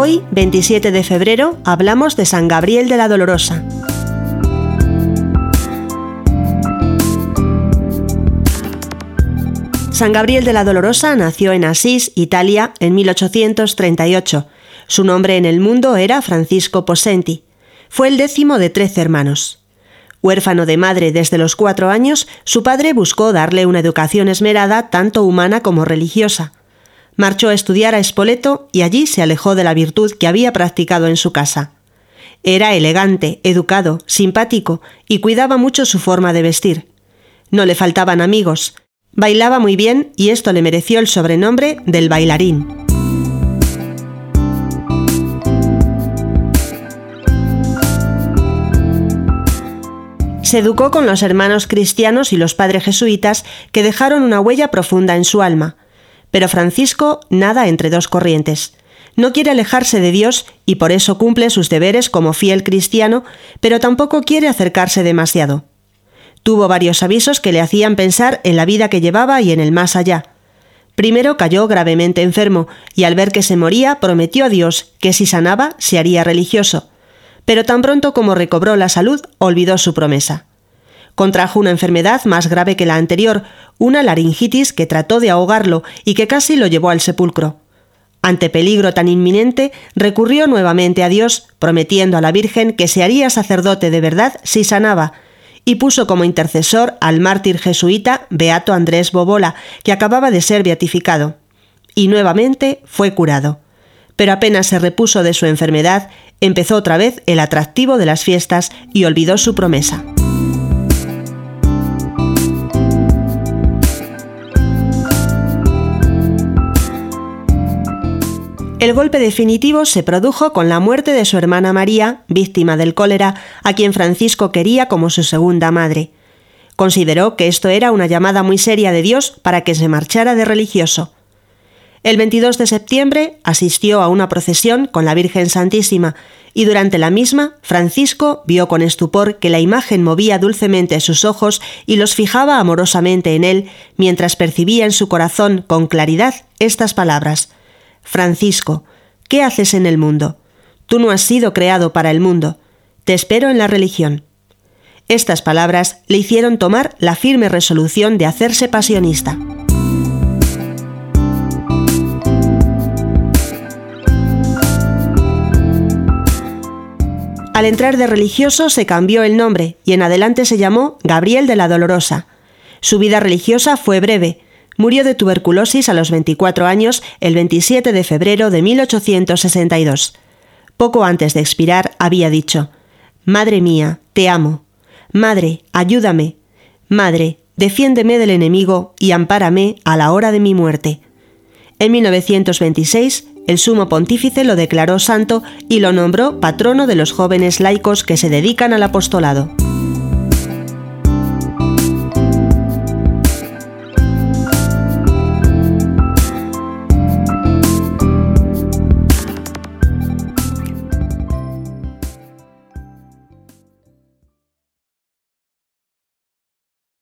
27 de febrero, hablamos de San Gabriel de la Dolorosa. San Gabriel de la Dolorosa nació en Asís, Italia, en 1838. Su nombre en el mundo era Francisco Posenti. Fue el décimo de trece hermanos. Huérfano de madre desde los cuatro años, su padre buscó darle una educación esmerada tanto humana como religiosa. Marchó a estudiar a Spoleto y allí se alejó de la virtud que había practicado en su casa. Era elegante, educado, simpático y cuidaba mucho su forma de vestir. No le faltaban amigos, Bailaba muy bien y esto le mereció el sobrenombre del bailarín. Se educó con los hermanos cristianos y los padres jesuitas que dejaron una huella profunda en su alma. Pero Francisco nada entre dos corrientes. No quiere alejarse de Dios y por eso cumple sus deberes como fiel cristiano, pero tampoco quiere acercarse demasiado. Tuvo varios avisos que le hacían pensar en la vida que llevaba y en el más allá. Primero cayó gravemente enfermo y al ver que se moría prometió a Dios que si sanaba se haría religioso. Pero tan pronto como recobró la salud olvidó su promesa. Contrajo una enfermedad más grave que la anterior, una laringitis que trató de ahogarlo y que casi lo llevó al sepulcro. Ante peligro tan inminente, recurrió nuevamente a Dios, prometiendo a la Virgen que se haría sacerdote de verdad si sanaba, y puso como intercesor al mártir jesuita Beato Andrés Bobola, que acababa de ser beatificado. Y nuevamente fue curado. Pero apenas se repuso de su enfermedad, empezó otra vez el atractivo de las fiestas y olvidó su promesa. El golpe definitivo se produjo con la muerte de su hermana María, víctima del cólera, a quien Francisco quería como su segunda madre. Consideró que esto era una llamada muy seria de Dios para que se marchara de religioso. El 22 de septiembre asistió a una procesión con la Virgen Santísima y durante la misma Francisco vio con estupor que la imagen movía dulcemente sus ojos y los fijaba amorosamente en él mientras percibía en su corazón con claridad estas palabras Francisco, ¿qué haces en el mundo? Tú no has sido creado para el mundo. Te espero en la religión. Estas palabras le hicieron tomar la firme resolución de hacerse pasionista. Al entrar de religioso se cambió el nombre y en adelante se llamó Gabriel de la Dolorosa. Su vida religiosa fue breve, Murió de tuberculosis a los 24 años el 27 de febrero de 1862. Poco antes de expirar había dicho, Madre mía, te amo. Madre, ayúdame. Madre, defiéndeme del enemigo y ampárame a la hora de mi muerte. En 1926, el sumo pontífice lo declaró santo y lo nombró patrono de los jóvenes laicos que se dedican al apostolado.